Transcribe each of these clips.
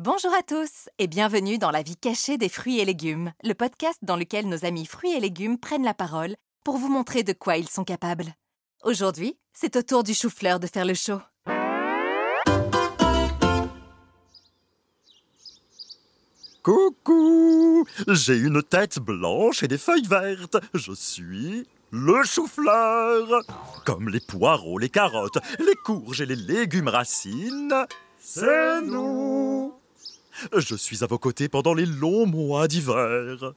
Bonjour à tous et bienvenue dans la vie cachée des fruits et légumes, le podcast dans lequel nos amis fruits et légumes prennent la parole pour vous montrer de quoi ils sont capables. Aujourd'hui, c'est au tour du chou-fleur de faire le show. Coucou J'ai une tête blanche et des feuilles vertes. Je suis le chou-fleur. Comme les poireaux, les carottes, les courges et les légumes racines, c'est nous. Je suis à vos côtés pendant les longs mois d'hiver.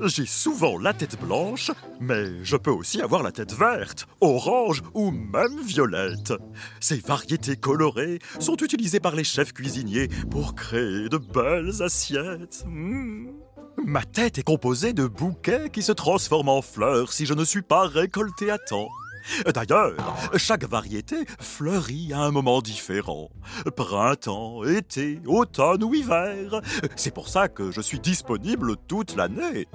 J'ai souvent la tête blanche, mais je peux aussi avoir la tête verte, orange ou même violette. Ces variétés colorées sont utilisées par les chefs cuisiniers pour créer de belles assiettes. Mmh. Ma tête est composée de bouquets qui se transforment en fleurs si je ne suis pas récolté à temps. D'ailleurs, chaque variété fleurit à un moment différent. Printemps, été, automne ou hiver. C'est pour ça que je suis disponible toute l'année.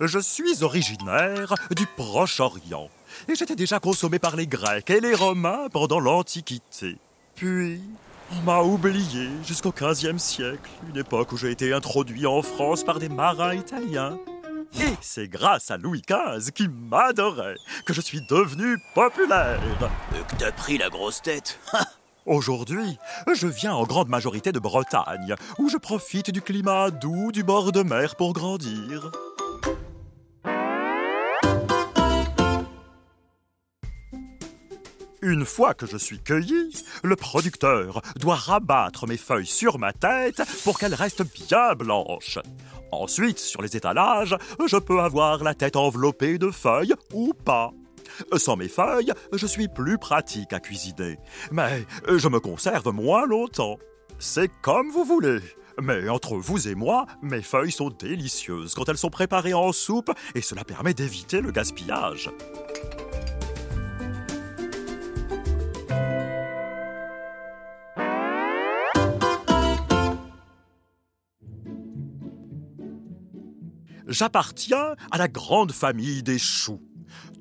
Je suis originaire du Proche-Orient et j'étais déjà consommé par les Grecs et les Romains pendant l'Antiquité. Puis, on m'a oublié jusqu'au XVe siècle, une époque où j'ai été introduit en France par des marins italiens. Et c'est grâce à Louis XV, qui m'adorait, que je suis devenu populaire. Euh, que t'as pris la grosse tête Aujourd'hui, je viens en grande majorité de Bretagne, où je profite du climat doux du bord de mer pour grandir. Une fois que je suis cueilli, le producteur doit rabattre mes feuilles sur ma tête pour qu'elles restent bien blanches. Ensuite, sur les étalages, je peux avoir la tête enveloppée de feuilles ou pas. Sans mes feuilles, je suis plus pratique à cuisiner, mais je me conserve moins longtemps. C'est comme vous voulez. Mais entre vous et moi, mes feuilles sont délicieuses quand elles sont préparées en soupe et cela permet d'éviter le gaspillage. J'appartiens à la grande famille des choux.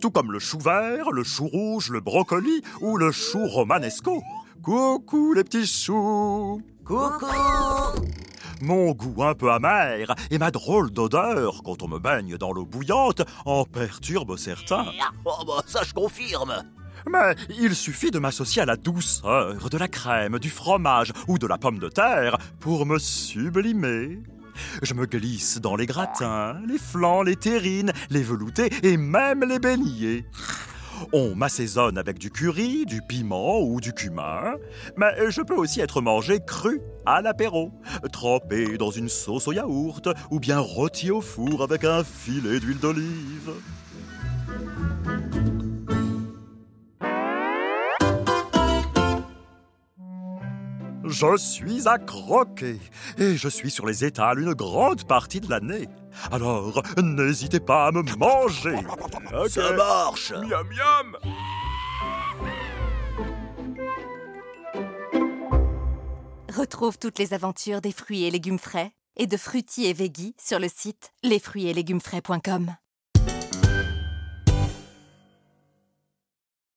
Tout comme le chou vert, le chou rouge, le brocoli ou le chou romanesco. Coucou les petits choux Coucou Mon goût un peu amer et ma drôle d'odeur quand on me baigne dans l'eau bouillante en perturbe certains. Oh bah ça je confirme mais il suffit de m'associer à la douceur de la crème, du fromage ou de la pomme de terre pour me sublimer. Je me glisse dans les gratins, les flancs, les terrines, les veloutés et même les beignets. On m'assaisonne avec du curry, du piment ou du cumin, mais je peux aussi être mangé cru à l'apéro, trempé dans une sauce au yaourt ou bien rôti au four avec un filet d'huile d'olive. Je suis à croquer et je suis sur les étals une grande partie de l'année. Alors, n'hésitez pas à me manger. Ça marche Miam miam Retrouve toutes les aventures des fruits et légumes frais et de fruitiers et veggies sur le site lesfruitsetlégumes.frais.com.